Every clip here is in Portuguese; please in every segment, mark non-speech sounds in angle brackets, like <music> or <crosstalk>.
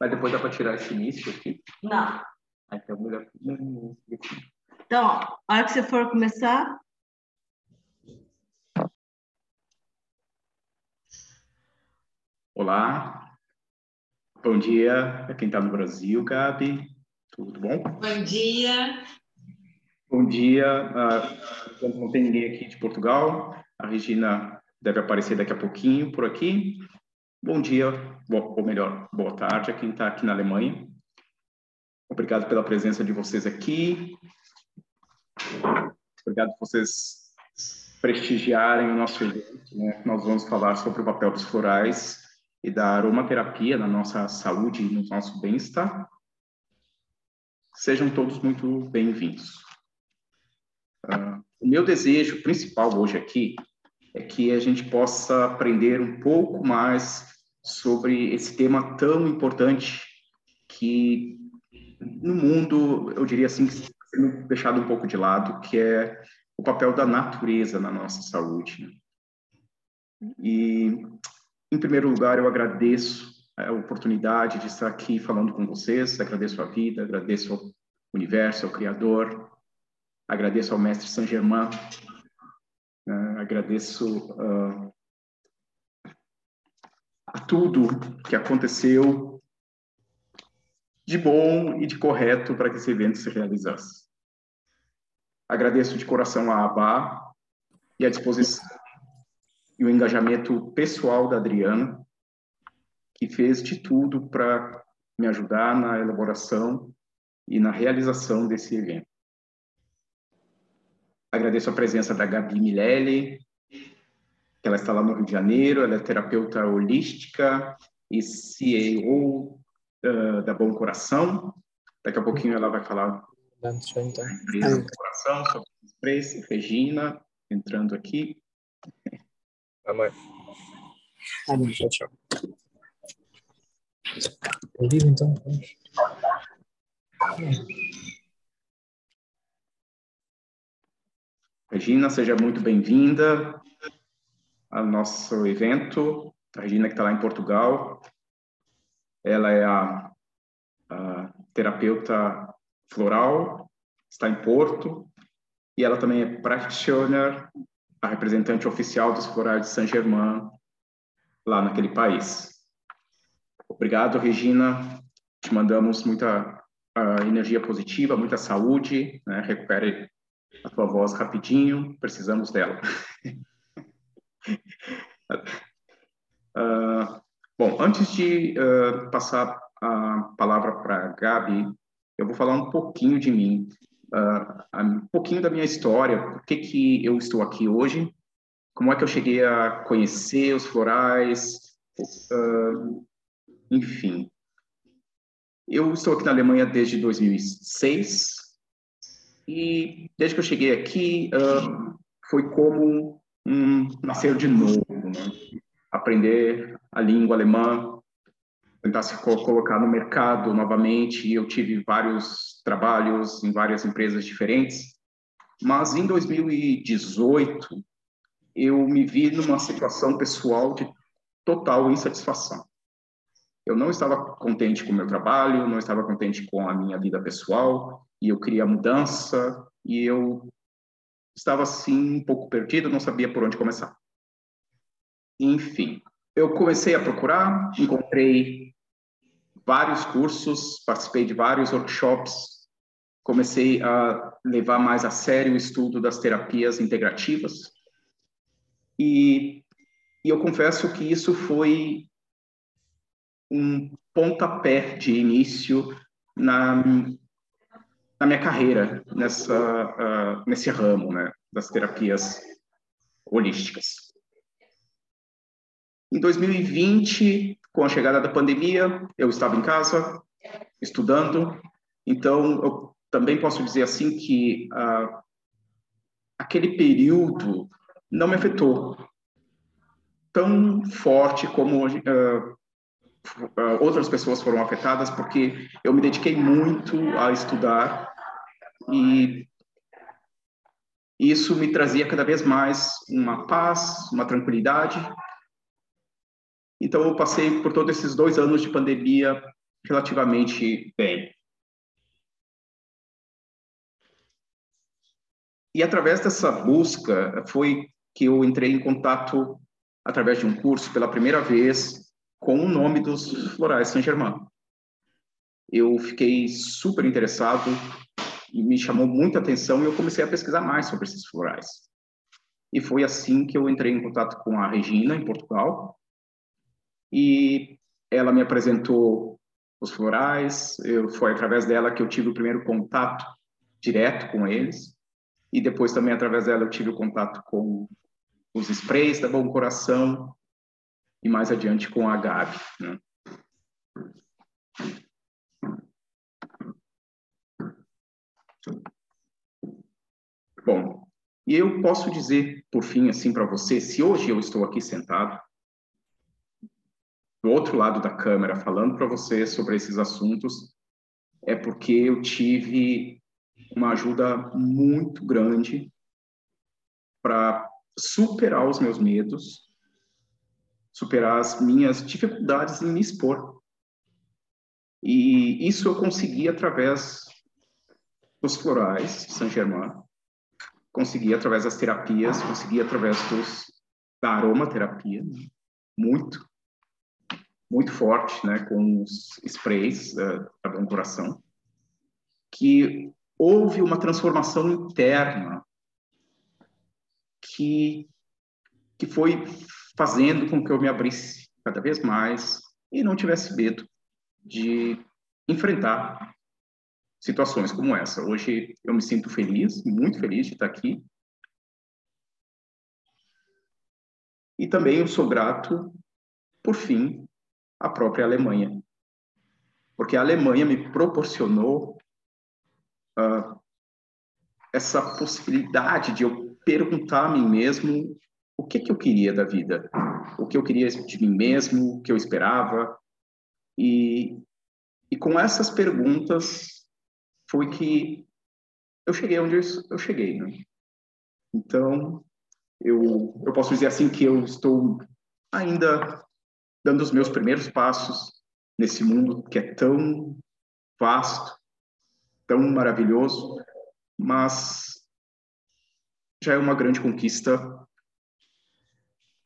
Mas depois dá para tirar esse início aqui? Não. Ah, então, melhor. Então, a hora que você for começar. Olá. Bom dia a quem está no Brasil, Gabi. Tudo bom? Bom dia. Bom dia. Uh, não tem ninguém aqui de Portugal. A Regina deve aparecer daqui a pouquinho por aqui. Bom dia, ou melhor, boa tarde a quem está aqui na Alemanha. Obrigado pela presença de vocês aqui. Obrigado por vocês prestigiarem o nosso evento. Né? Nós vamos falar sobre o papel dos florais e da aromaterapia na nossa saúde e no nosso bem-estar. Sejam todos muito bem-vindos. Uh, o meu desejo principal hoje aqui é que a gente possa aprender um pouco mais sobre esse tema tão importante que no mundo, eu diria assim, sendo deixado um pouco de lado, que é o papel da natureza na nossa saúde. E, em primeiro lugar, eu agradeço a oportunidade de estar aqui falando com vocês, agradeço a vida, agradeço ao universo, ao Criador, agradeço ao Mestre Saint Germain, uh, agradeço uh, a tudo que aconteceu de bom e de correto para que esse evento se realizasse. Agradeço de coração a Abá e a disposição e o engajamento pessoal da Adriana, que fez de tudo para me ajudar na elaboração e na realização desse evento. Agradeço a presença da Gabi Milele, ela está lá no Rio de Janeiro, ela é terapeuta holística e CEO uh, da Bom Coração. Daqui a pouquinho ela vai falar da empresa Bom Coração, sobre sprays. Regina, entrando aqui. Amém. Amém. Tchau, tchau. Vivo então. Regina, seja muito bem-vinda ao nosso evento. A Regina, que está lá em Portugal, ela é a, a, terapeuta floral, está em Porto, e ela também é practitioner, a representante oficial dos florais de Saint-Germain, lá naquele país. Obrigado, Regina. Te mandamos muita uh, energia positiva, muita saúde, né? recupere a tua voz rapidinho, precisamos dela. <laughs> uh, bom, antes de uh, passar a palavra para a Gabi, eu vou falar um pouquinho de mim, uh, um pouquinho da minha história, por que, que eu estou aqui hoje, como é que eu cheguei a conhecer os florais, enfim. Eu estou aqui na Alemanha desde 2006 e desde que eu cheguei aqui foi como um nascer de novo, né? aprender a língua alemã, tentar se colocar no mercado novamente. Eu tive vários trabalhos em várias empresas diferentes, mas em 2018 eu me vi numa situação pessoal de total insatisfação. Eu não estava contente com o meu trabalho, não estava contente com a minha vida pessoal, e eu queria mudança, e eu estava assim um pouco perdido, não sabia por onde começar. Enfim, eu comecei a procurar, encontrei vários cursos, participei de vários workshops, comecei a levar mais a sério o estudo das terapias integrativas. E, e eu confesso que isso foi um pontapé de início na na minha carreira nessa uh, nesse ramo né, das terapias holísticas. Em 2020, com a chegada da pandemia, eu estava em casa estudando, então eu também posso dizer assim que uh, aquele período não me afetou tão forte como uh, outras pessoas foram afetadas, porque eu me dediquei muito a estudar e isso me trazia cada vez mais uma paz, uma tranquilidade. Então, eu passei por todos esses dois anos de pandemia relativamente bem. E através dessa busca foi que eu entrei em contato através de um curso pela primeira vez com o nome dos florais Saint-Germain. Eu fiquei super interessado e me chamou muita atenção e eu comecei a pesquisar mais sobre esses florais. E foi assim que eu entrei em contato com a Regina, em Portugal, e ela me apresentou os florais, eu, foi através dela que eu tive o primeiro contato direto com eles, e depois também através dela eu tive o contato com os sprays da Bom Coração, e mais adiante com a Gabi. Né? Bom, e eu posso dizer, por fim, assim, para você, se hoje eu estou aqui sentado, do outro lado da câmera, falando para você sobre esses assuntos, é porque eu tive uma ajuda muito grande para superar os meus medos, superar as minhas dificuldades em me expor. E isso eu consegui através dos florais Saint Germain, consegui através das terapias, consegui através dos, da aromaterapia, muito, muito forte, né, com os sprays uh, da Bom Coração, que houve uma transformação interna que, que foi fazendo com que eu me abrisse cada vez mais e não tivesse medo de enfrentar situações como essa. Hoje eu me sinto feliz, muito feliz de estar aqui. E também eu sou grato, por fim, à própria Alemanha. Porque a Alemanha me proporcionou uh, essa possibilidade de eu perguntar a mim mesmo o que, que eu queria da vida, o que eu queria de mim mesmo, o que eu esperava. E, e com essas perguntas foi que eu cheguei onde eu cheguei. Né? Então, eu, eu posso dizer assim que eu estou ainda dando os meus primeiros passos nesse mundo que é tão vasto, tão maravilhoso, mas já é uma grande conquista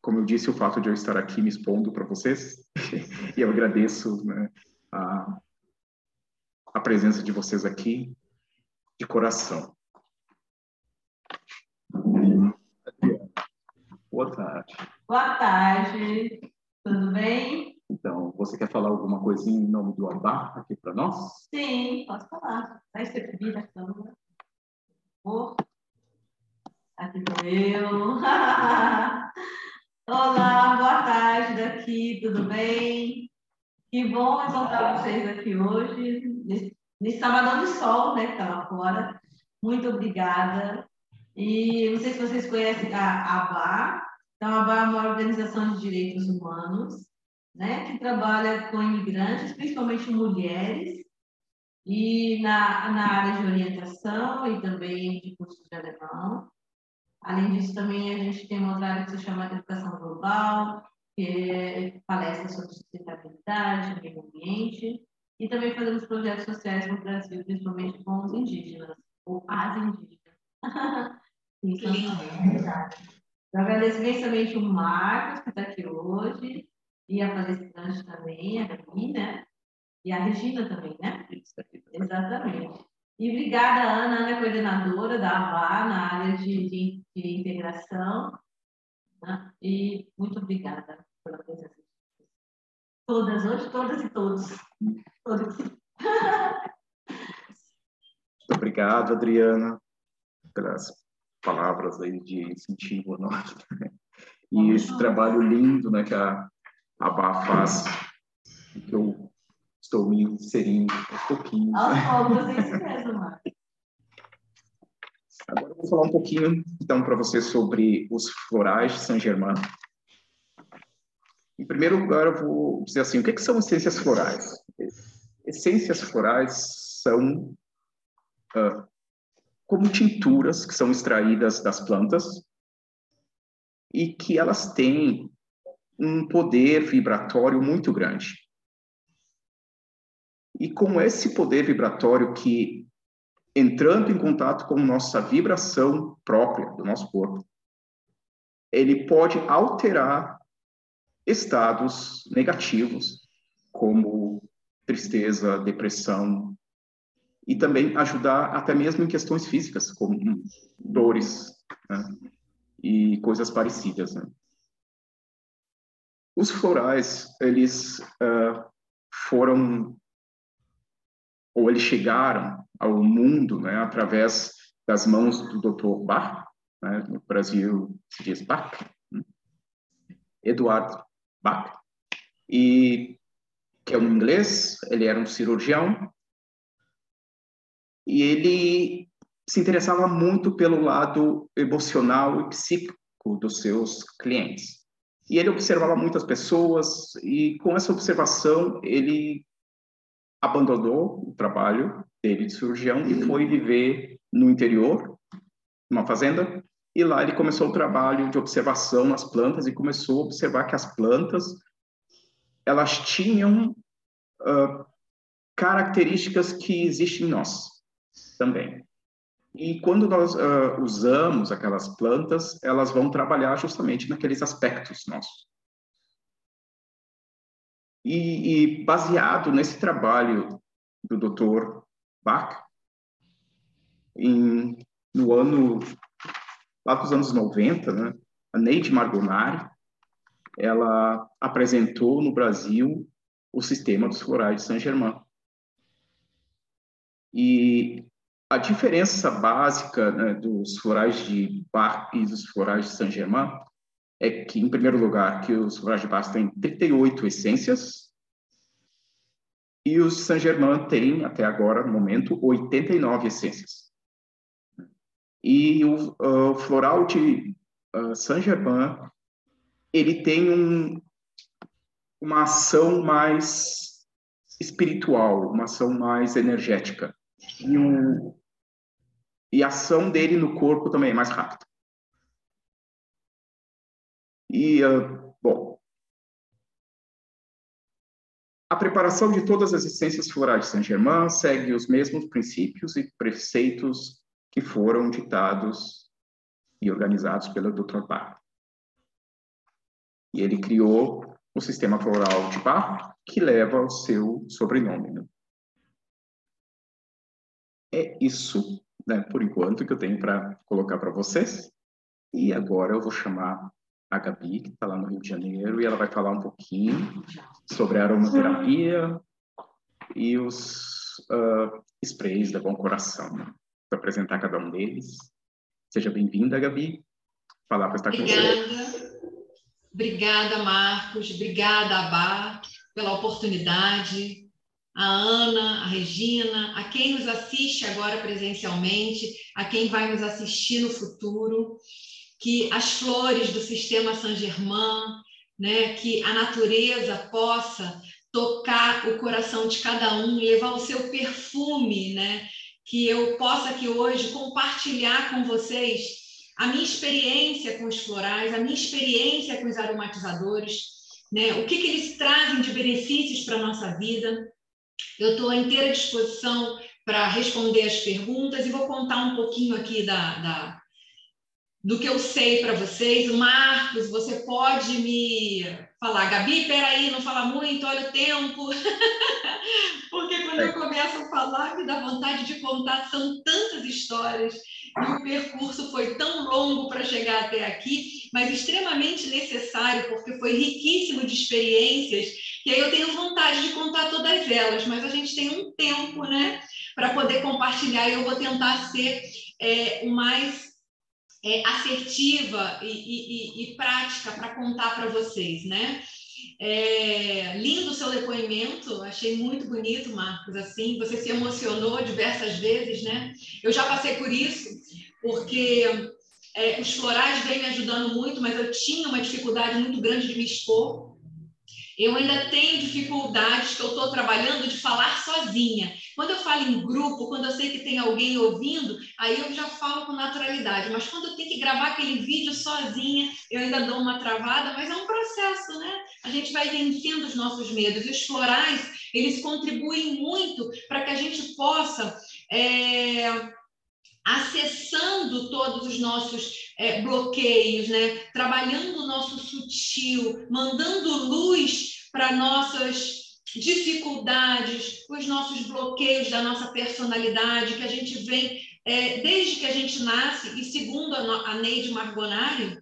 como eu disse, o fato de eu estar aqui me expondo para vocês, <laughs> e eu agradeço né, a, a presença de vocês aqui, de coração. Boa tarde. Boa tarde, tudo bem? Então, você quer falar alguma coisinha em nome do Abá aqui para nós? Sim, posso falar. Vai ser vira a câmera. Oh. Aqui estou eu. <laughs> Olá, boa tarde daqui, tudo bem? Que bom encontrar vocês aqui hoje, nesse, sabadão de sol, né, que está lá fora. Muito obrigada. E não sei se vocês conhecem a ABA. Então, a ABA é uma organização de direitos humanos, né, que trabalha com imigrantes, principalmente mulheres, e na, na área de orientação e também de curso de alemão. Além disso, também a gente tem uma outra área que se chama Educação Global, que é palestra sobre sustentabilidade, meio ambiente, e também fazemos projetos sociais no Brasil, principalmente com os indígenas, ou as indígenas. <laughs> Isso é verdade. Eu agradeço imensamente o Marcos, que está aqui hoje, e a palestrante também, a Gabi, né? E a Regina também, né? Exatamente. E obrigada, Ana. Ana é coordenadora da AVA na área de, de, de integração. Né? E muito obrigada pela presença. Todas, hoje, todas e todos. todos. Muito obrigado, Adriana, pelas palavras aí de incentivo a nós. E esse trabalho lindo né, que a ABA faz, que eu estou me inserindo aos pouquinhos. Aos é isso mesmo, Marcos. Agora eu vou falar um pouquinho, então, para você sobre os florais de Saint-Germain. Em primeiro lugar, eu vou dizer assim, o que, que são essências florais? Essências florais são uh, como tinturas que são extraídas das plantas e que elas têm um poder vibratório muito grande. E com esse poder vibratório que, entrando em contato com nossa vibração própria do nosso corpo, ele pode alterar estados negativos, como tristeza, depressão, e também ajudar até mesmo em questões físicas, como dores né? e coisas parecidas. Né? Os florais, eles uh, foram, ou eles chegaram ao mundo né, através das mãos do Dr. Bach, né? no Brasil se diz Bach, né? Eduardo Bach, e que é um inglês, ele era um cirurgião, e ele se interessava muito pelo lado emocional e psíquico dos seus clientes. E ele observava muitas pessoas e com essa observação ele abandonou o trabalho dele de cirurgião e foi viver no interior, numa fazenda, e lá ele começou o trabalho de observação nas plantas e começou a observar que as plantas elas tinham uh, características que existem em nós também. E quando nós uh, usamos aquelas plantas, elas vão trabalhar justamente naqueles aspectos nossos. E, e baseado nesse trabalho do Dr. Bach, em, no ano, lá dos anos 90, né, a Neide Margonari, ela apresentou no Brasil o sistema dos florais de Saint-Germain. E a diferença básica né, dos florais de Bach e dos florais de Saint-Germain é que, em primeiro lugar, que os florais de Bach têm 38 essências e os Saint-Germain têm, até agora, no momento, 89 essências. E o uh, floral de uh, Saint-Germain, ele tem um, uma ação mais espiritual, uma ação mais energética. E e a ação dele no corpo também é mais rápida. E, uh, bom, a preparação de todas as essências florais de Saint-Germain segue os mesmos princípios e preceitos que foram ditados e organizados pelo Dr. Bach. E ele criou o sistema floral de Bach, que leva o seu sobrenome. Né? É isso né, por enquanto, que eu tenho para colocar para vocês. E agora eu vou chamar a Gabi, que está lá no Rio de Janeiro, e ela vai falar um pouquinho sobre a aromaterapia e os uh, sprays da Bom Coração. Né? Vou apresentar cada um deles. Seja bem-vinda, Gabi. Falar para estar com você. Obrigada, Marcos. Obrigada, Abá, pela oportunidade a Ana, a Regina, a quem nos assiste agora presencialmente, a quem vai nos assistir no futuro, que as flores do sistema Saint-Germain, né, que a natureza possa tocar o coração de cada um, levar o seu perfume, né, que eu possa aqui hoje compartilhar com vocês a minha experiência com os florais, a minha experiência com os aromatizadores, né, o que, que eles trazem de benefícios para a nossa vida, eu estou à inteira disposição para responder as perguntas e vou contar um pouquinho aqui da, da do que eu sei para vocês. Marcos, você pode me falar, Gabi, peraí, não fala muito, olha o tempo. <laughs> Porque quando eu começo a falar, me dá vontade de contar, são tantas histórias e o percurso foi tão longo para chegar até aqui, mas extremamente necessário, porque foi riquíssimo de experiências que aí eu tenho vontade de contar todas elas, mas a gente tem um tempo, né, para poder compartilhar e eu vou tentar ser é, o mais é, assertiva e, e, e prática para contar para vocês, né? É, lindo o seu depoimento, achei muito bonito, Marcos. Assim, você se emocionou diversas vezes, né? Eu já passei por isso, porque é, os florais vêm me ajudando muito, mas eu tinha uma dificuldade muito grande de me expor. Eu ainda tenho dificuldades que eu estou trabalhando de falar sozinha. Quando eu falo em grupo, quando eu sei que tem alguém ouvindo, aí eu já falo com naturalidade. Mas quando eu tenho que gravar aquele vídeo sozinha, eu ainda dou uma travada, mas é um processo, né? A gente vai vencendo os nossos medos. E os florais, eles contribuem muito para que a gente possa. É acessando todos os nossos é, bloqueios, né? trabalhando o nosso sutil, mandando luz para nossas dificuldades, os nossos bloqueios da nossa personalidade, que a gente vem é, desde que a gente nasce, e segundo a, a Neide Margonari,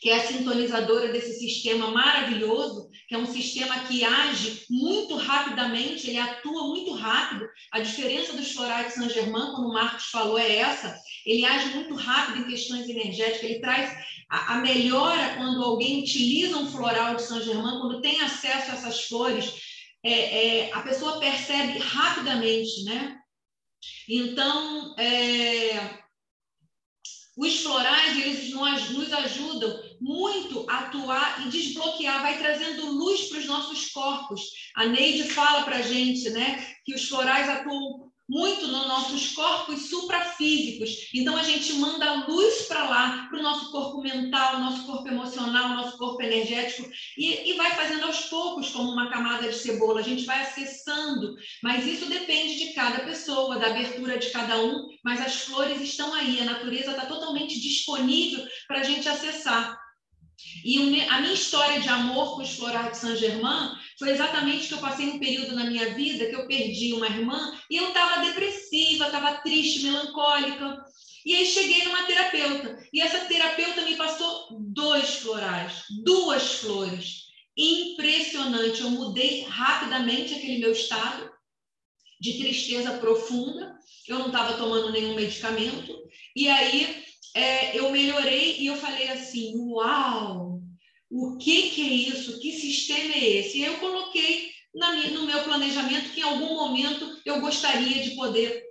que é a sintonizadora desse sistema maravilhoso, que é um sistema que age muito rapidamente, ele atua muito rápido. A diferença dos florais de Saint-Germain, como o Marcos falou, é essa. Ele age muito rápido em questões energéticas, ele traz a, a melhora quando alguém utiliza um floral de Saint-Germain, quando tem acesso a essas flores, é, é, a pessoa percebe rapidamente, né? Então, é, os florais, eles nos ajudam muito a atuar e desbloquear, vai trazendo luz para os nossos corpos. A Neide fala para a gente né, que os florais atuam muito nos nossos corpos suprafísicos. Então a gente manda luz para lá, para o nosso corpo mental, nosso corpo emocional, nosso corpo energético, e, e vai fazendo aos poucos, como uma camada de cebola. A gente vai acessando, mas isso depende de cada pessoa, da abertura de cada um. Mas as flores estão aí, a natureza está totalmente disponível para a gente acessar. E a minha história de amor com os florais de Saint-Germain foi exatamente que eu passei um período na minha vida que eu perdi uma irmã e eu estava depressiva, estava triste, melancólica. E aí cheguei numa terapeuta. E essa terapeuta me passou dois florais, duas flores. Impressionante. Eu mudei rapidamente aquele meu estado de tristeza profunda. Eu não estava tomando nenhum medicamento. E aí é, eu melhorei e eu falei assim: uau, o que, que é isso? Que sistema é esse? Eu coloquei minha, no meu planejamento que em algum momento eu gostaria de poder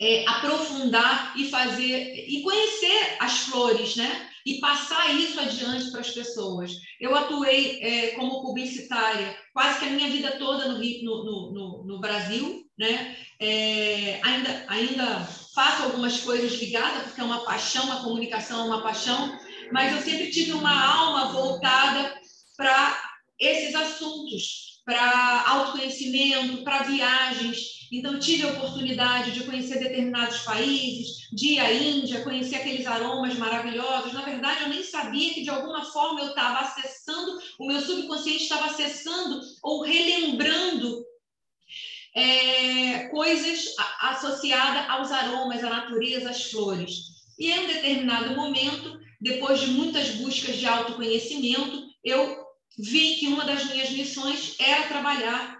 é, aprofundar e fazer e conhecer as flores, né? E passar isso adiante para as pessoas. Eu atuei é, como publicitária quase que a minha vida toda no, no, no, no Brasil, né? É, ainda, ainda faço algumas coisas ligadas, porque é uma paixão, uma comunicação é uma paixão, mas eu sempre tive uma alma voltada para esses assuntos, para autoconhecimento, para viagens. Então, tive a oportunidade de conhecer determinados países, de ir à Índia, conhecer aqueles aromas maravilhosos. Na verdade, eu nem sabia que, de alguma forma, eu estava acessando, o meu subconsciente estava acessando ou relembrando é, coisas associadas aos aromas, à natureza, às flores. E em um determinado momento, depois de muitas buscas de autoconhecimento, eu vi que uma das minhas missões era trabalhar,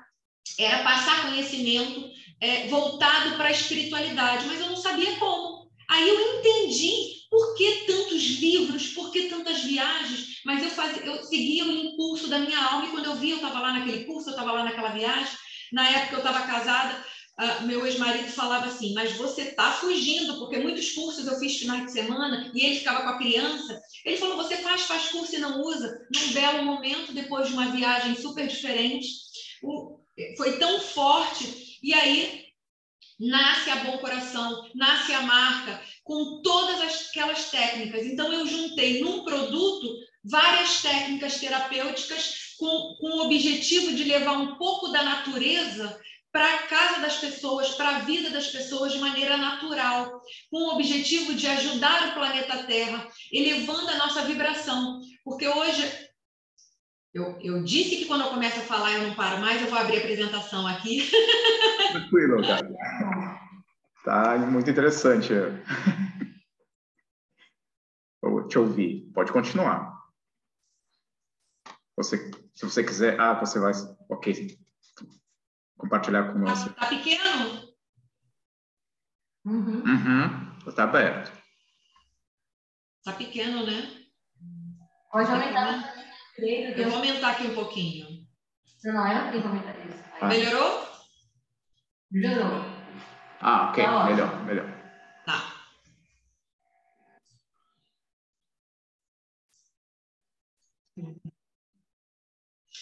era passar conhecimento é, voltado para a espiritualidade, mas eu não sabia como. Aí eu entendi por que tantos livros, por que tantas viagens, mas eu, fazia, eu seguia o impulso da minha alma e quando eu vi, eu estava lá naquele curso, eu estava lá naquela viagem, na época eu estava casada, uh, meu ex-marido falava assim: Mas você está fugindo, porque muitos cursos eu fiz final de semana e ele ficava com a criança. Ele falou: Você faz, faz curso e não usa. Num belo momento, depois de uma viagem super diferente, o, foi tão forte. E aí nasce a Bom Coração, nasce a marca, com todas aquelas técnicas. Então, eu juntei num produto várias técnicas terapêuticas com, com o objetivo de levar um pouco da natureza para a casa das pessoas, para a vida das pessoas de maneira natural, com o objetivo de ajudar o planeta Terra, elevando a nossa vibração. Porque hoje, eu, eu disse que quando eu começo a falar eu não paro mais, eu vou abrir a apresentação aqui. <laughs> Tranquilo, cara. Tá muito interessante. Vou te ouvir. Pode continuar. Você, se você quiser, ah, você vai, ok, compartilhar com nós. Tá pequeno? Uhum. Uhum. Tá aberto. Tá pequeno, né? Pode aumentar. Eu vou aumentar aqui um pouquinho. Não, eu não tenho comentário. Ah. Melhorou? Melhorou. Ah, ok. Tá melhor, melhor.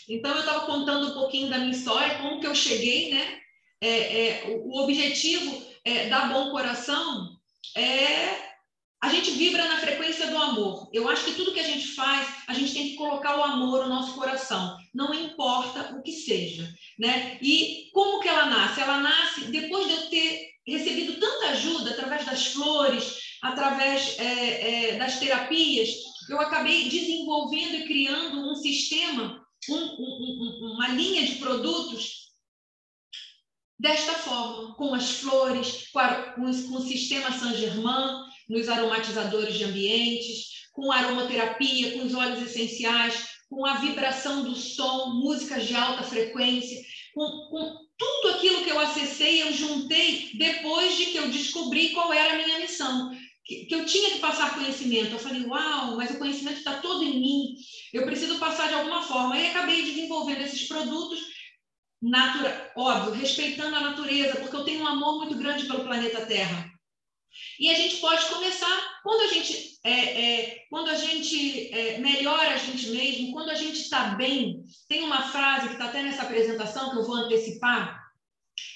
Então, eu estava contando um pouquinho da minha história, como que eu cheguei, né? É, é, o, objetivo é, da Bom Coração é a gente vibra na frequência do amor. Eu acho que tudo que a gente faz, a gente tem que colocar o amor no nosso coração, não importa o que seja, né? E como que ela nasce? Ela nasce depois de eu ter recebido tanta ajuda através das flores, através é, é, das terapias, eu acabei desenvolvendo e criando um sistema, um, um, uma linha de produtos desta forma, com as flores, com, a, com, com o sistema Saint-Germain, nos aromatizadores de ambientes, com aromaterapia, com os óleos essenciais, com a vibração do som, músicas de alta frequência, com, com tudo aquilo que eu acessei, eu juntei depois de que eu descobri qual era a minha missão. Que, que eu tinha que passar conhecimento. Eu falei, uau, mas o conhecimento está todo em mim, eu preciso passar de alguma forma. E acabei desenvolvendo esses produtos, natura, óbvio, respeitando a natureza, porque eu tenho um amor muito grande pelo planeta Terra. E a gente pode começar quando a gente, é, é, quando a gente é, melhora a gente mesmo, quando a gente está bem. Tem uma frase que está até nessa apresentação que eu vou antecipar,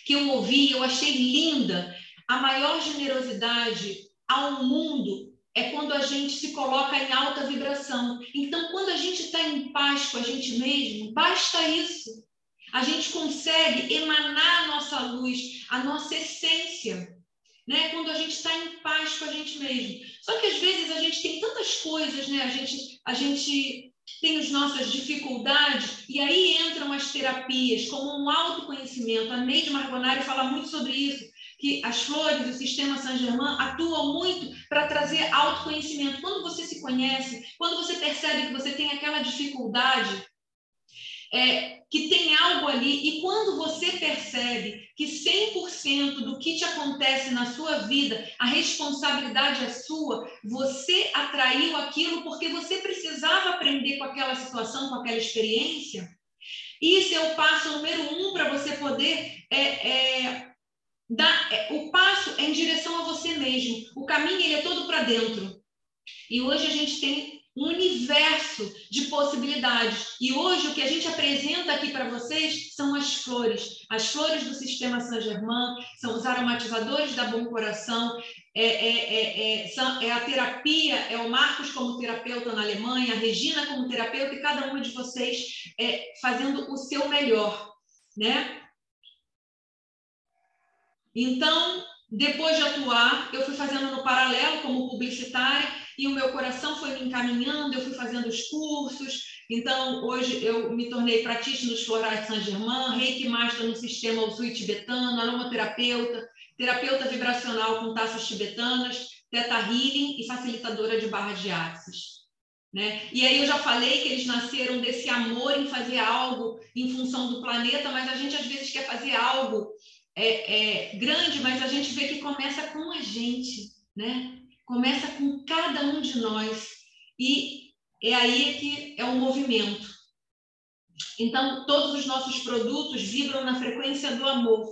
que eu ouvi, eu achei linda. A maior generosidade ao mundo é quando a gente se coloca em alta vibração. Então, quando a gente está em paz com a gente mesmo, basta isso. A gente consegue emanar a nossa luz, a nossa essência né? Quando a gente está em paz com a gente mesmo. Só que às vezes a gente tem tantas coisas, né? A gente, a gente tem as nossas dificuldades e aí entram as terapias como um autoconhecimento. A Neide Margonari fala muito sobre isso, que as flores, o sistema Saint-Germain atuam muito para trazer autoconhecimento. Quando você se conhece, quando você percebe que você tem aquela dificuldade, é, que tem algo ali, e quando você percebe que 100% do que te acontece na sua vida, a responsabilidade é sua, você atraiu aquilo porque você precisava aprender com aquela situação, com aquela experiência. Isso é o passo número um para você poder é, é, dar. É, o passo é em direção a você mesmo. O caminho ele é todo para dentro. E hoje a gente tem um universo de possibilidades. E hoje o que a gente apresenta aqui para vocês são as flores. As flores do sistema Saint-Germain, são os aromatizadores da Bom Coração, é, é, é, é, é a terapia, é o Marcos como terapeuta na Alemanha, a Regina como terapeuta e cada uma de vocês é, fazendo o seu melhor, né? Então, depois de atuar, eu fui fazendo no paralelo como publicitária e o meu coração foi me encaminhando, eu fui fazendo os cursos. Então, hoje eu me tornei pratista nos florais de Saint-Germain, reiki master no sistema Usui tibetano, aromaterapeuta, terapeuta vibracional com taças tibetanas, teta healing e facilitadora de barra de axis. Né? E aí eu já falei que eles nasceram desse amor em fazer algo em função do planeta, mas a gente às vezes quer fazer algo é, é, grande, mas a gente vê que começa com a gente, né? Começa com cada um de nós e é aí que é o um movimento. Então, todos os nossos produtos vibram na frequência do amor.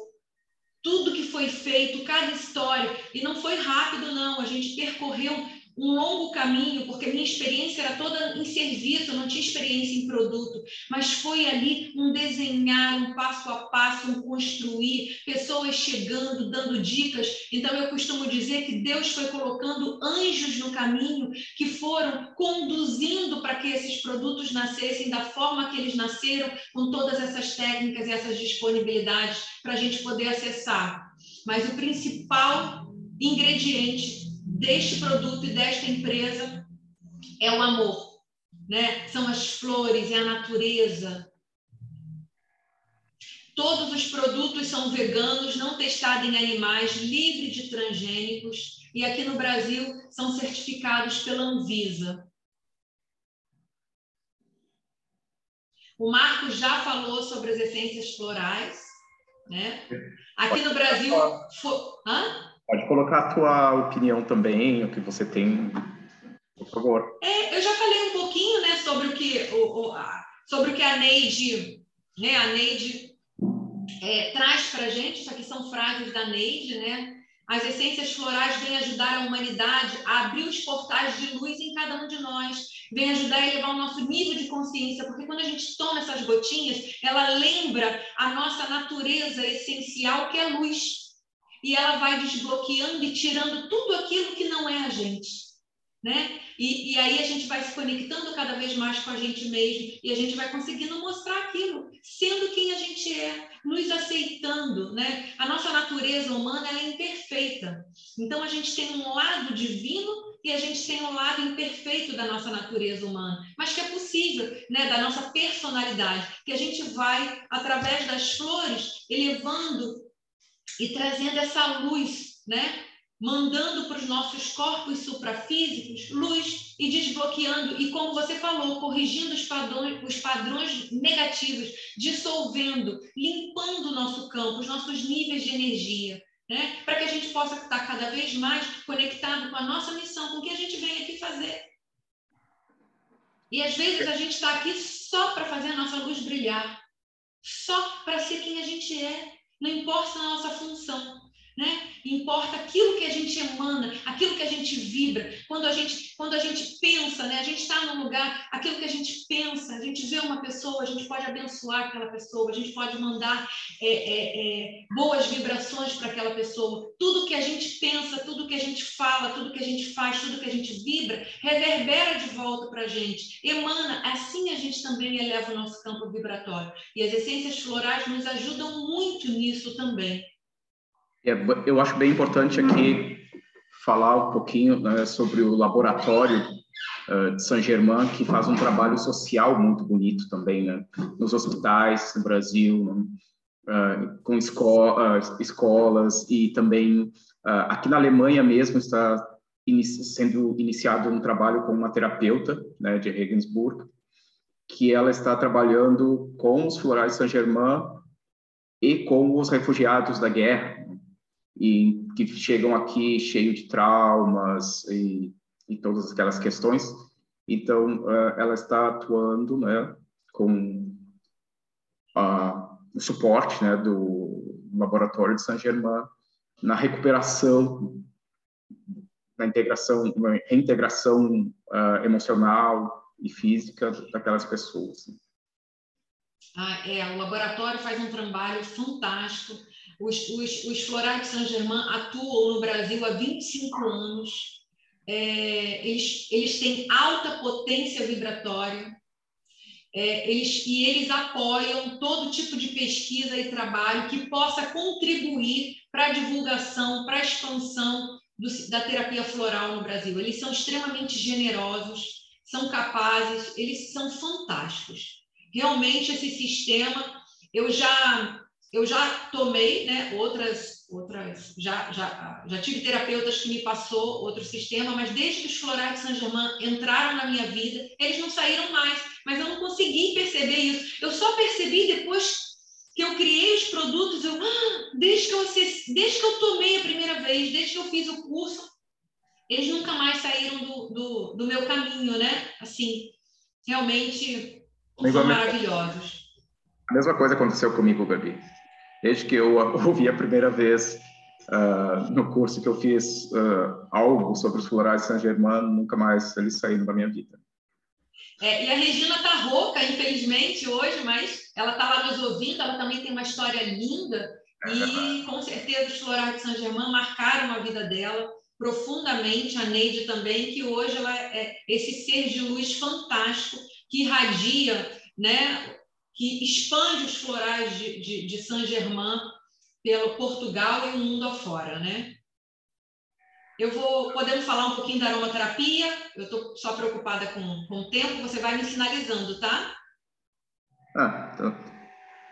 Tudo que foi feito, cada história, e não foi rápido, não. A gente percorreu um longo caminho, porque minha experiência era toda em serviço, não tinha experiência em produto, mas foi ali um desenhar, um passo a passo, um construir, pessoas chegando, dando dicas. Então eu costumo dizer que Deus foi colocando anjos no caminho que foram conduzindo para que esses produtos nascessem da forma que eles nasceram, com todas essas técnicas e essas disponibilidades para a gente poder acessar. Mas o principal ingrediente deste produto e desta empresa é o amor, né? São as flores, é a natureza. Todos os produtos são veganos, não testados em animais, livres de transgênicos e aqui no Brasil são certificados pela Anvisa. O Marcos já falou sobre as essências florais, né? Aqui no Brasil, for... Hã? Pode colocar a tua opinião também, o que você tem, por favor. É, eu já falei um pouquinho, né, sobre o que, o, o a, sobre o que a Neide, né, a Neide é, traz para gente. Isso aqui são frases da Neide, né? As essências florais vêm ajudar a humanidade a abrir os portais de luz em cada um de nós. vem ajudar a elevar o nosso nível de consciência, porque quando a gente toma essas gotinhas, ela lembra a nossa natureza essencial, que é a luz. E ela vai desbloqueando e tirando tudo aquilo que não é a gente né? E, e, aí a gente vai se conectando cada vez mais com a gente mesmo e a gente vai conseguindo mostrar aquilo, sendo quem a gente é, nos aceitando, né? A nossa natureza humana é imperfeita. Então a gente tem um lado divino e a gente tem um lado imperfeito da nossa natureza humana, mas que é possível, né? Da nossa personalidade, que a gente vai através das flores elevando e trazendo essa luz, né? mandando para os nossos corpos suprafísicos luz e desbloqueando, e como você falou, corrigindo os padrões, os padrões negativos, dissolvendo, limpando o nosso campo, os nossos níveis de energia, né? para que a gente possa estar cada vez mais conectado com a nossa missão, com o que a gente vem aqui fazer. E às vezes a gente está aqui só para fazer a nossa luz brilhar, só para ser quem a gente é, não importa a nossa função né? Importa aquilo que a gente emana, aquilo que a gente vibra. Quando a gente, quando a gente pensa, né? A gente está num lugar, aquilo que a gente pensa, a gente vê uma pessoa, a gente pode abençoar aquela pessoa, a gente pode mandar é, é, é, boas vibrações para aquela pessoa. Tudo que a gente pensa, tudo que a gente fala, tudo que a gente faz, tudo que a gente vibra, reverbera de volta para a gente, emana. Assim a gente também eleva o nosso campo vibratório. E as essências florais nos ajudam muito nisso também. É, eu acho bem importante aqui falar um pouquinho né, sobre o laboratório uh, de Saint-Germain, que faz um trabalho social muito bonito também, né, nos hospitais no Brasil, né, uh, com esco uh, escolas e também aqui na Alemanha mesmo está inici sendo iniciado um trabalho com uma terapeuta né, de Regensburg, que ela está trabalhando com os florais Saint-Germain e com os refugiados da guerra, e que chegam aqui cheio de traumas e, e todas aquelas questões. Então, uh, ela está atuando, né, com o suporte, né, do laboratório de Saint-Germain na recuperação, na integração, na reintegração uh, emocional e física daquelas pessoas. Ah, é, o laboratório faz um trabalho fantástico os, os, os Florais de Saint-Germain atuam no Brasil há 25 anos. É, eles, eles têm alta potência vibratória. É, eles, e eles apoiam todo tipo de pesquisa e trabalho que possa contribuir para a divulgação, para a expansão do, da terapia floral no Brasil. Eles são extremamente generosos, são capazes, eles são fantásticos. Realmente, esse sistema, eu já eu já tomei, né, outras, outras, já, já, já tive terapeutas que me passou outro sistema, mas desde que os florais de Saint-Germain entraram na minha vida, eles não saíram mais, mas eu não consegui perceber isso. Eu só percebi depois que eu criei os produtos, eu, ah, desde, que eu, desde que eu tomei a primeira vez, desde que eu fiz o curso, eles nunca mais saíram do, do, do meu caminho, né? Assim, realmente são maravilhosos. A mesma coisa aconteceu comigo, Gabi desde que eu <laughs> ouvi a primeira vez uh, no curso que eu fiz uh, algo sobre os florais de Saint-Germain, nunca mais eles saíram da minha vida. É, e a Regina está rouca, infelizmente, hoje, mas ela está lá nos ouvindo, ela também tem uma história linda, e com certeza os florais de Saint-Germain marcaram a vida dela profundamente, a Neide também, que hoje ela é esse ser de luz fantástico que irradia né, que expande os florais de, de, de Saint-Germain pelo Portugal e o mundo afora, né? Eu vou, podemos falar um pouquinho da aromaterapia, eu estou só preocupada com, com o tempo, você vai me sinalizando, tá? Ah, então,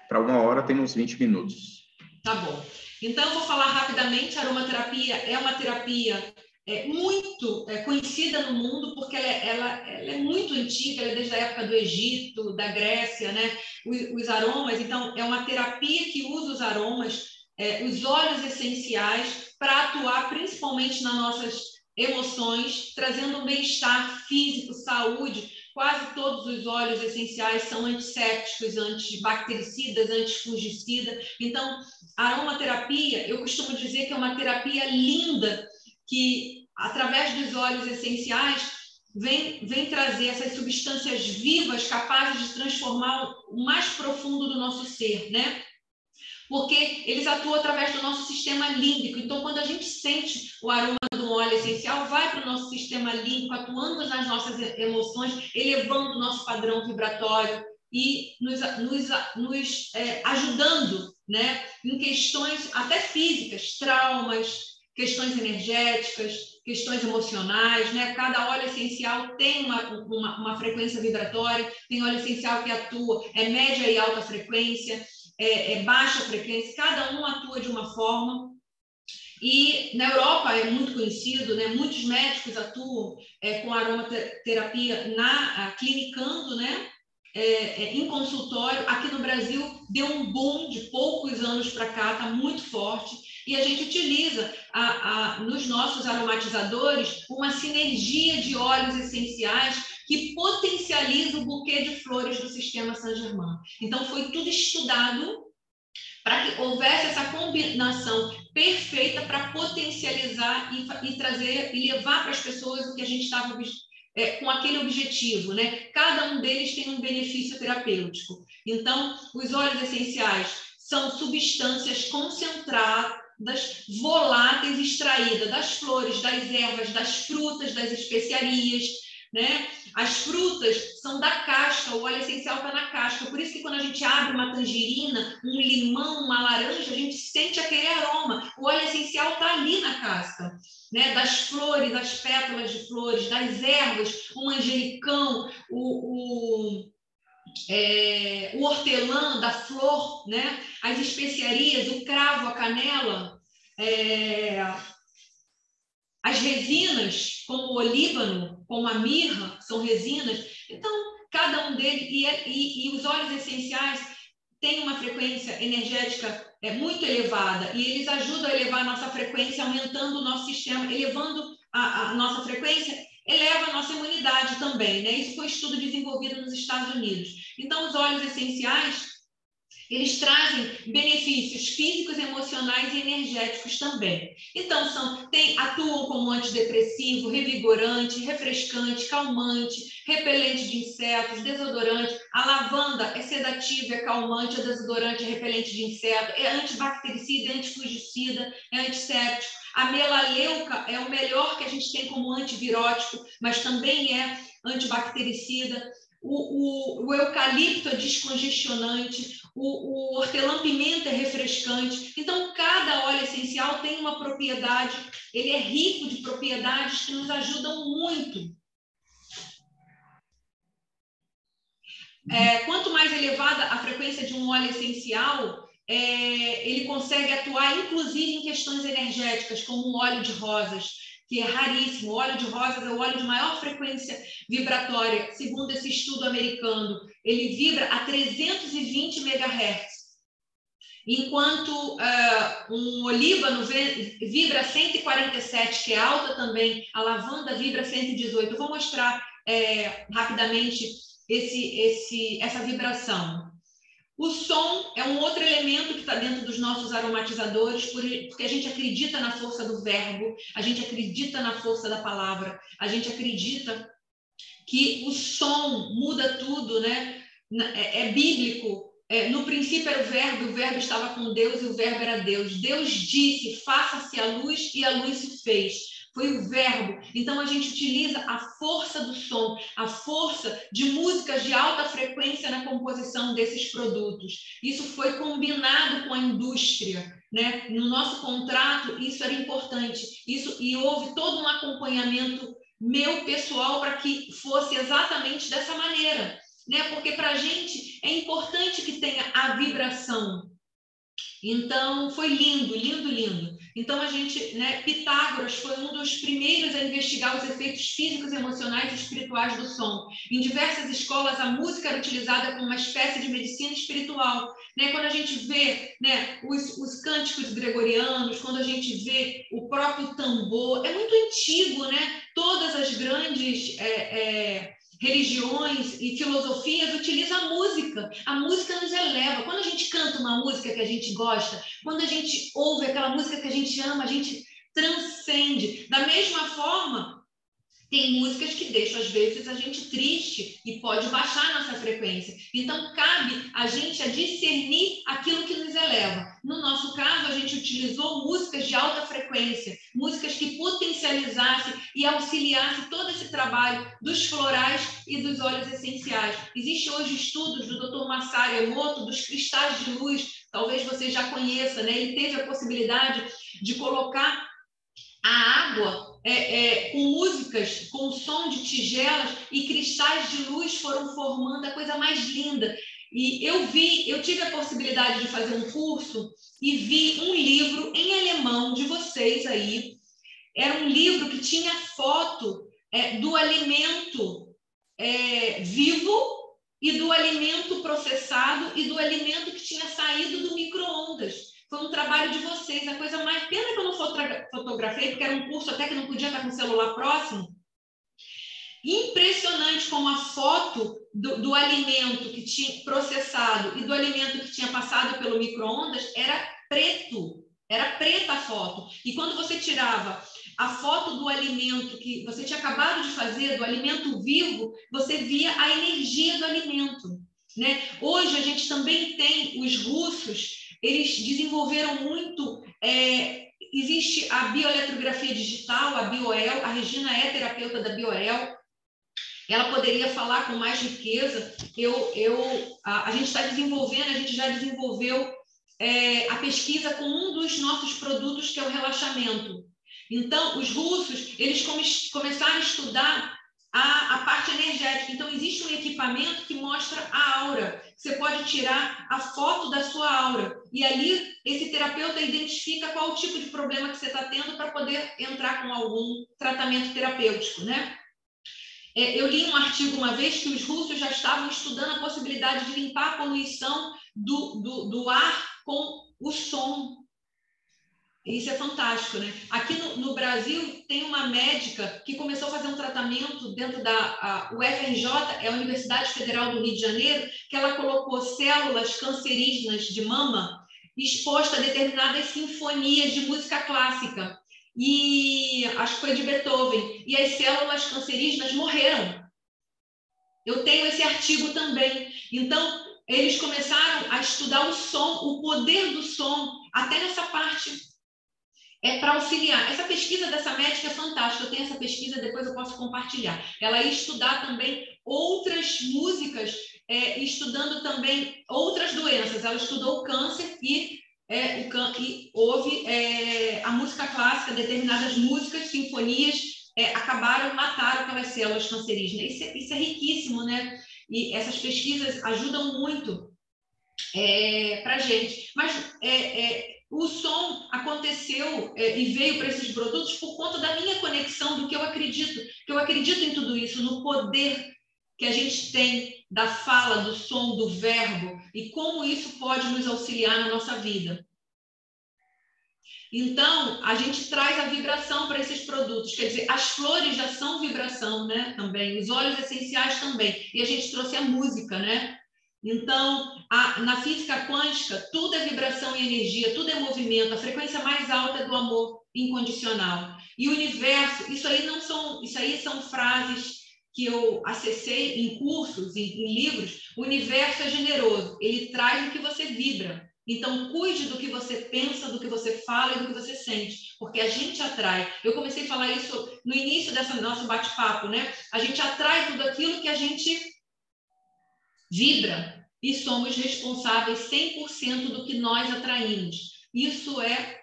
para uma hora tem uns 20 minutos. Tá bom. Então, eu vou falar rapidamente, a aromaterapia é uma terapia é, muito é, conhecida no mundo, porque ela, é, ela, ela, é muito antiga, é desde a época do Egito, da Grécia, né? Os, os aromas, então, é uma terapia que usa os aromas, é, os óleos essenciais, para atuar principalmente nas nossas emoções, trazendo um bem-estar físico, saúde. Quase todos os óleos essenciais são antissépticos, antibactericidas, antifungicidas. Então, a aromaterapia, eu costumo dizer que é uma terapia linda que, através dos óleos essenciais, vem, vem trazer essas substâncias vivas capazes de transformar o mais profundo do nosso ser, né? Porque eles atuam através do nosso sistema límbico. Então, quando a gente sente o aroma do óleo essencial, vai para o nosso sistema límbico, atuando nas nossas emoções, elevando o nosso padrão vibratório e nos, nos, nos é, ajudando né, em questões até físicas, traumas, questões energéticas, questões emocionais, né? Cada óleo essencial tem uma, uma, uma, frequência vibratória, tem óleo essencial que atua, é média e alta frequência, é, é baixa frequência, cada um atua de uma forma. E na Europa é muito conhecido, né? Muitos médicos atuam é, com aromaterapia na clinicando, né? É, é, em consultório. Aqui no Brasil deu um boom de poucos anos para cá, está muito forte. E a gente utiliza a, a, nos nossos aromatizadores uma sinergia de óleos essenciais que potencializa o buquê de flores do sistema Saint-Germain. Então, foi tudo estudado para que houvesse essa combinação perfeita para potencializar e, e, trazer e levar para as pessoas o que a gente estava é, com aquele objetivo, né? Cada um deles tem um benefício terapêutico. Então, os óleos essenciais são substâncias concentradas das voláteis extraídas das flores, das ervas, das frutas, das especiarias, né? As frutas são da casca, o óleo essencial está na casca. Por isso que quando a gente abre uma tangerina, um limão, uma laranja, a gente sente aquele aroma. O óleo essencial está ali na casca. Né? Das flores, das pétalas de flores, das ervas, o manjericão, o, o é, o hortelã da flor, né? as especiarias, o cravo, a canela, é, as resinas, como o olíbano, como a mirra, são resinas. Então, cada um deles, e, é, e, e os óleos essenciais têm uma frequência energética é, muito elevada, e eles ajudam a elevar a nossa frequência, aumentando o nosso sistema, elevando a, a nossa frequência eleva a nossa imunidade também, né? Isso foi um estudo desenvolvido nos Estados Unidos. Então, os óleos essenciais, eles trazem benefícios físicos, emocionais e energéticos também. Então, são, tem, atuam como antidepressivo, revigorante, refrescante, calmante, repelente de insetos, desodorante. A lavanda é sedativa, é calmante, é desodorante, é repelente de inseto, é antibactericida, é antifugicida, é antisséptico a melaleuca é o melhor que a gente tem como antivirótico, mas também é antibactericida. O, o, o eucalipto é descongestionante, o, o hortelã-pimenta é refrescante. Então, cada óleo essencial tem uma propriedade, ele é rico de propriedades que nos ajudam muito. É, quanto mais elevada a frequência de um óleo essencial, é, ele consegue atuar inclusive em questões energéticas, como o óleo de rosas, que é raríssimo. O óleo de rosas é o óleo de maior frequência vibratória, segundo esse estudo americano. Ele vibra a 320 MHz. Enquanto uh, um olíbano vibra 147, que é alta também, a lavanda vibra 118. Eu vou mostrar é, rapidamente esse, esse, essa vibração. O som é um outro elemento que está dentro dos nossos aromatizadores, porque a gente acredita na força do verbo, a gente acredita na força da palavra, a gente acredita que o som muda tudo, né? É, é bíblico. É, no princípio era o verbo, o verbo estava com Deus e o verbo era Deus. Deus disse: faça-se a luz e a luz se fez foi o verbo. Então a gente utiliza a força do som, a força de músicas de alta frequência na composição desses produtos. Isso foi combinado com a indústria, né? No nosso contrato isso era importante. Isso e houve todo um acompanhamento meu pessoal para que fosse exatamente dessa maneira, né? Porque para a gente é importante que tenha a vibração. Então foi lindo, lindo, lindo. Então, a gente, né, Pitágoras foi um dos primeiros a investigar os efeitos físicos, emocionais e espirituais do som. Em diversas escolas, a música era utilizada como uma espécie de medicina espiritual. Né? Quando a gente vê né, os, os cânticos gregorianos, quando a gente vê o próprio tambor, é muito antigo, né? Todas as grandes. É, é, religiões e filosofias utilizam a música. A música nos eleva. Quando a gente canta uma música que a gente gosta, quando a gente ouve aquela música que a gente ama, a gente transcende. Da mesma forma, tem músicas que deixam, às vezes, a gente triste e pode baixar nossa frequência. Então, cabe a gente a discernir aquilo que nos eleva. No nosso caso, a gente utilizou músicas de alta frequência, músicas que potencializassem e auxiliassem todo esse trabalho dos florais e dos óleos essenciais. Existem hoje estudos do Dr. Masaru Emoto dos cristais de luz, talvez você já conheça, né? Ele teve a possibilidade de colocar a água é, é, com músicas, com som de tigelas e cristais de luz foram formando a coisa mais linda. E eu vi, eu tive a possibilidade de fazer um curso e vi um livro em alemão de vocês aí. Era um livro que tinha foto é, do alimento é, vivo e do alimento processado e do alimento que tinha saído do micro-ondas. Foi um trabalho de vocês. A coisa mais. Pena que eu não fotografei, porque era um curso até que não podia estar com o celular próximo. Impressionante como a foto do, do alimento que tinha processado e do alimento que tinha passado pelo micro-ondas era preto. Era preta a foto. E quando você tirava a foto do alimento que você tinha acabado de fazer, do alimento vivo, você via a energia do alimento. Né? Hoje a gente também tem os russos eles desenvolveram muito. É, existe a bioeletrografia digital, a Bioel, a Regina é terapeuta da Bioel. Ela poderia falar com mais riqueza. Eu, eu, a, a gente está desenvolvendo, a gente já desenvolveu é, a pesquisa com um dos nossos produtos, que é o relaxamento. Então, os russos, eles come, começaram a estudar a, a parte energética. Então, existe um equipamento que mostra a aura. Você pode tirar a foto da sua aura. E ali, esse terapeuta identifica qual o tipo de problema que você está tendo para poder entrar com algum tratamento terapêutico, né? É, eu li um artigo uma vez que os russos já estavam estudando a possibilidade de limpar a poluição do, do, do ar com o som isso é fantástico, né? Aqui no, no, Brasil tem uma médica que começou a fazer um tratamento dentro da UFRJ, é a Universidade Federal do Rio de Janeiro, que ela colocou células cancerígenas de mama exposta a determinadas sinfonias de música clássica. E acho que foi de Beethoven. E as células cancerígenas morreram. Eu tenho esse artigo também. Então, eles começaram a estudar o som, o poder do som, até nessa parte é para auxiliar. Essa pesquisa dessa médica é fantástica, eu tenho essa pesquisa, depois eu posso compartilhar. Ela ia estudar também outras músicas, é, estudando também outras doenças. Ela estudou o câncer e, é, o can e houve é, a música clássica, determinadas músicas, sinfonias, é, acabaram, mataram aquelas células cancerígenas. Isso é, isso é riquíssimo, né? E essas pesquisas ajudam muito é, para a gente. Mas é, é, o som aconteceu é, e veio para esses produtos por conta da minha conexão, do que eu acredito, que eu acredito em tudo isso, no poder que a gente tem da fala, do som, do verbo e como isso pode nos auxiliar na nossa vida. Então, a gente traz a vibração para esses produtos, quer dizer, as flores já são vibração, né? Também, os óleos essenciais também. E a gente trouxe a música, né? Então, a, na física quântica, tudo é vibração e energia, tudo é movimento. A frequência mais alta é do amor incondicional. E o universo, isso aí não são, isso aí são frases que eu acessei em cursos, em, em livros. O universo é generoso, ele traz o que você vibra. Então, cuide do que você pensa, do que você fala e do que você sente, porque a gente atrai. Eu comecei a falar isso no início dessa nosso bate-papo, né? A gente atrai tudo aquilo que a gente vibra e somos responsáveis 100% do que nós atraímos. Isso é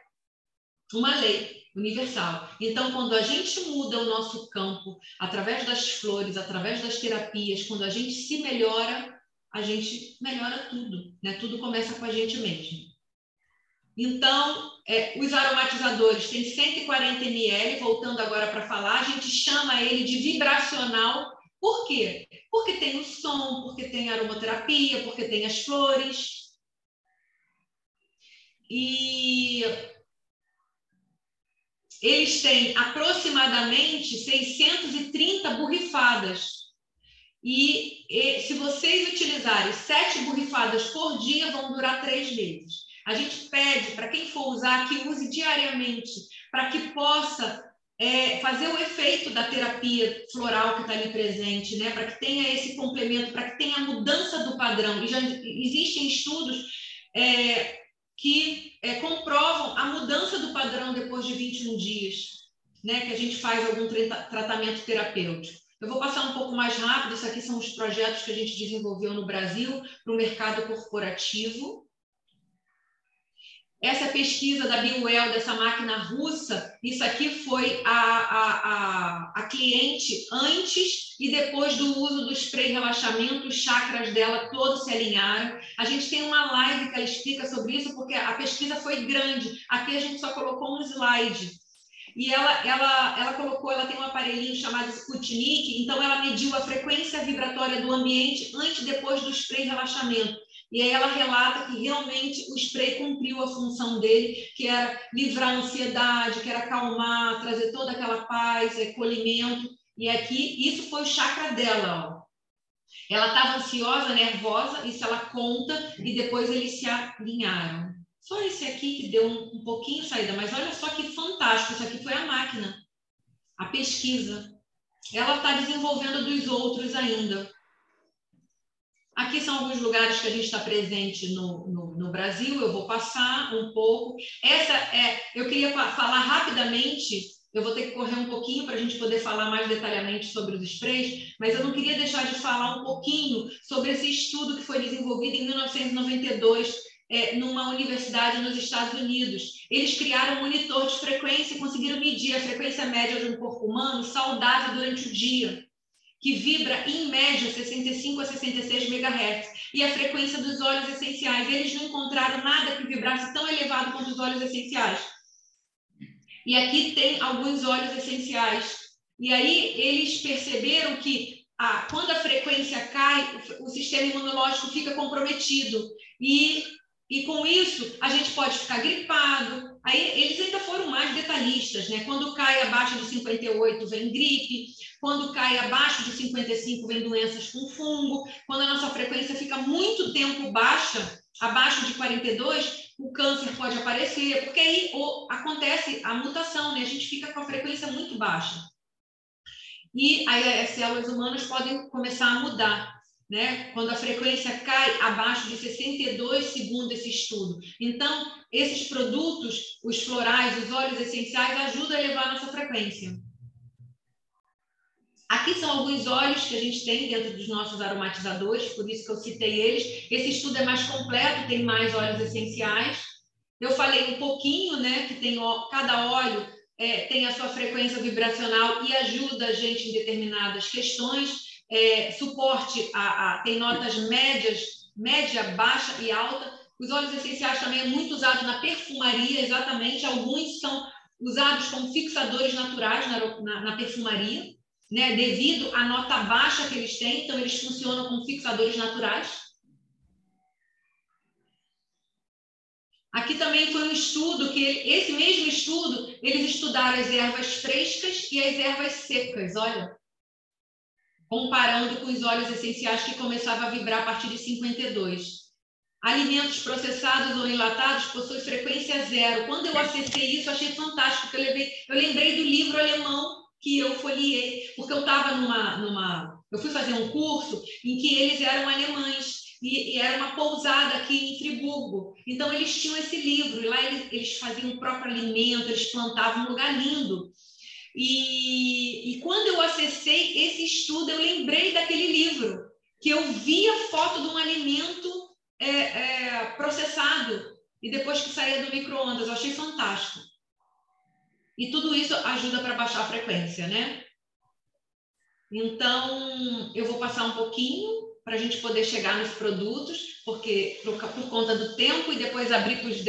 uma lei universal. Então, quando a gente muda o nosso campo através das flores, através das terapias, quando a gente se melhora, a gente melhora tudo, né? Tudo começa com a gente mesmo. Então, é, os aromatizadores têm 140 ml, voltando agora para falar, a gente chama ele de vibracional por quê? Porque tem o som, porque tem a aromaterapia, porque tem as flores. E eles têm aproximadamente 630 borrifadas. E, e, se vocês utilizarem sete borrifadas por dia, vão durar três meses. A gente pede para quem for usar que use diariamente, para que possa é, fazer o efeito da terapia floral que está ali presente, né? Para que tenha esse complemento, para que tenha a mudança do padrão. E já existem estudos é, que é, comprovam a mudança do padrão depois de 21 dias, né? Que a gente faz algum tratamento terapêutico. Eu vou passar um pouco mais rápido. Isso aqui são os projetos que a gente desenvolveu no Brasil para o mercado corporativo. Essa pesquisa da Biwell, dessa máquina russa, isso aqui foi a, a, a, a, cliente antes e depois do uso do spray relaxamento, os chakras dela todos se alinharam. A gente tem uma live que ela explica sobre isso, porque a pesquisa foi grande. Aqui a gente só colocou um slide. E ela, ela, ela colocou, ela tem um aparelhinho chamado Sputnik, então ela mediu a frequência vibratória do ambiente antes e depois do spray relaxamento. E aí ela relata que realmente o spray cumpriu a função dele, que era livrar a ansiedade, que era acalmar, trazer toda aquela paz, acolhimento. E aqui, isso foi o chakra dela, ó. Ela estava ansiosa, nervosa, isso ela conta, e depois eles se alinharam. Só esse aqui que deu um, um pouquinho saída, mas olha só que fantástico, isso aqui foi a máquina, a pesquisa. Ela está desenvolvendo dos outros ainda. Aqui são alguns lugares que a gente está presente no, no, no, Brasil, eu vou passar um pouco. Essa é, eu queria falar rapidamente, eu vou ter que correr um pouquinho para a gente poder falar mais detalhadamente sobre os sprays, mas eu não queria deixar de falar um pouquinho sobre esse estudo que foi desenvolvido em 1992 é, numa universidade nos Estados Unidos. Eles criaram um monitor de frequência e conseguiram medir a frequência média de um corpo humano saudável durante o dia que vibra em média 65 a 66 MHz, e a frequência dos óleos essenciais. Eles não encontraram nada que vibrasse tão elevado quanto os óleos essenciais. E aqui tem alguns óleos essenciais. E aí eles perceberam que ah, quando a frequência cai, o sistema imunológico fica comprometido. E, e com isso, a gente pode ficar gripado. Aí eles ainda foram mais detalhistas, né? Quando cai abaixo de 58, vem gripe. Quando cai abaixo de 55, vem doenças com fungo. Quando a nossa frequência fica muito tempo baixa, abaixo de 42, o câncer pode aparecer, porque aí acontece a mutação, né? A gente fica com a frequência muito baixa. E aí as células humanas podem começar a mudar. Né? Quando a frequência cai abaixo de 62 segundo esse estudo. Então, esses produtos, os florais, os óleos essenciais, ajudam a elevar a nossa frequência. Aqui são alguns óleos que a gente tem dentro dos nossos aromatizadores, por isso que eu citei eles. Esse estudo é mais completo, tem mais óleos essenciais. Eu falei um pouquinho, né, que tem cada óleo é, tem a sua frequência vibracional e ajuda a gente em determinadas questões. É, suporte a, a, tem notas médias, média, baixa e alta. Os óleos essenciais também é muito usado na perfumaria, exatamente. Alguns são usados como fixadores naturais na, na, na perfumaria né, devido à nota baixa que eles têm, então eles funcionam como fixadores naturais. Aqui também foi um estudo que esse mesmo estudo eles estudaram as ervas frescas e as ervas secas, olha, comparando com os óleos essenciais que começavam a vibrar a partir de 52. Alimentos processados ou enlatados possuem frequência zero. Quando eu acessei isso, achei fantástico. Eu, levei, eu lembrei do livro alemão que eu folhei, porque eu estava numa, numa. Eu fui fazer um curso em que eles eram alemães. E, e, era uma pousada aqui em Friburgo. Então, eles tinham esse livro, e lá eles, eles faziam o próprio alimento, eles plantavam um lugar lindo. E, e quando eu acessei esse estudo, eu lembrei daquele livro, que eu vi a foto de um alimento é, é, processado, e depois que saía do micro-ondas, eu achei fantástico. E tudo isso ajuda para baixar a frequência, né? Então, eu vou passar um pouquinho para a gente poder chegar nos produtos, porque por, por conta do tempo, e depois abrir para os.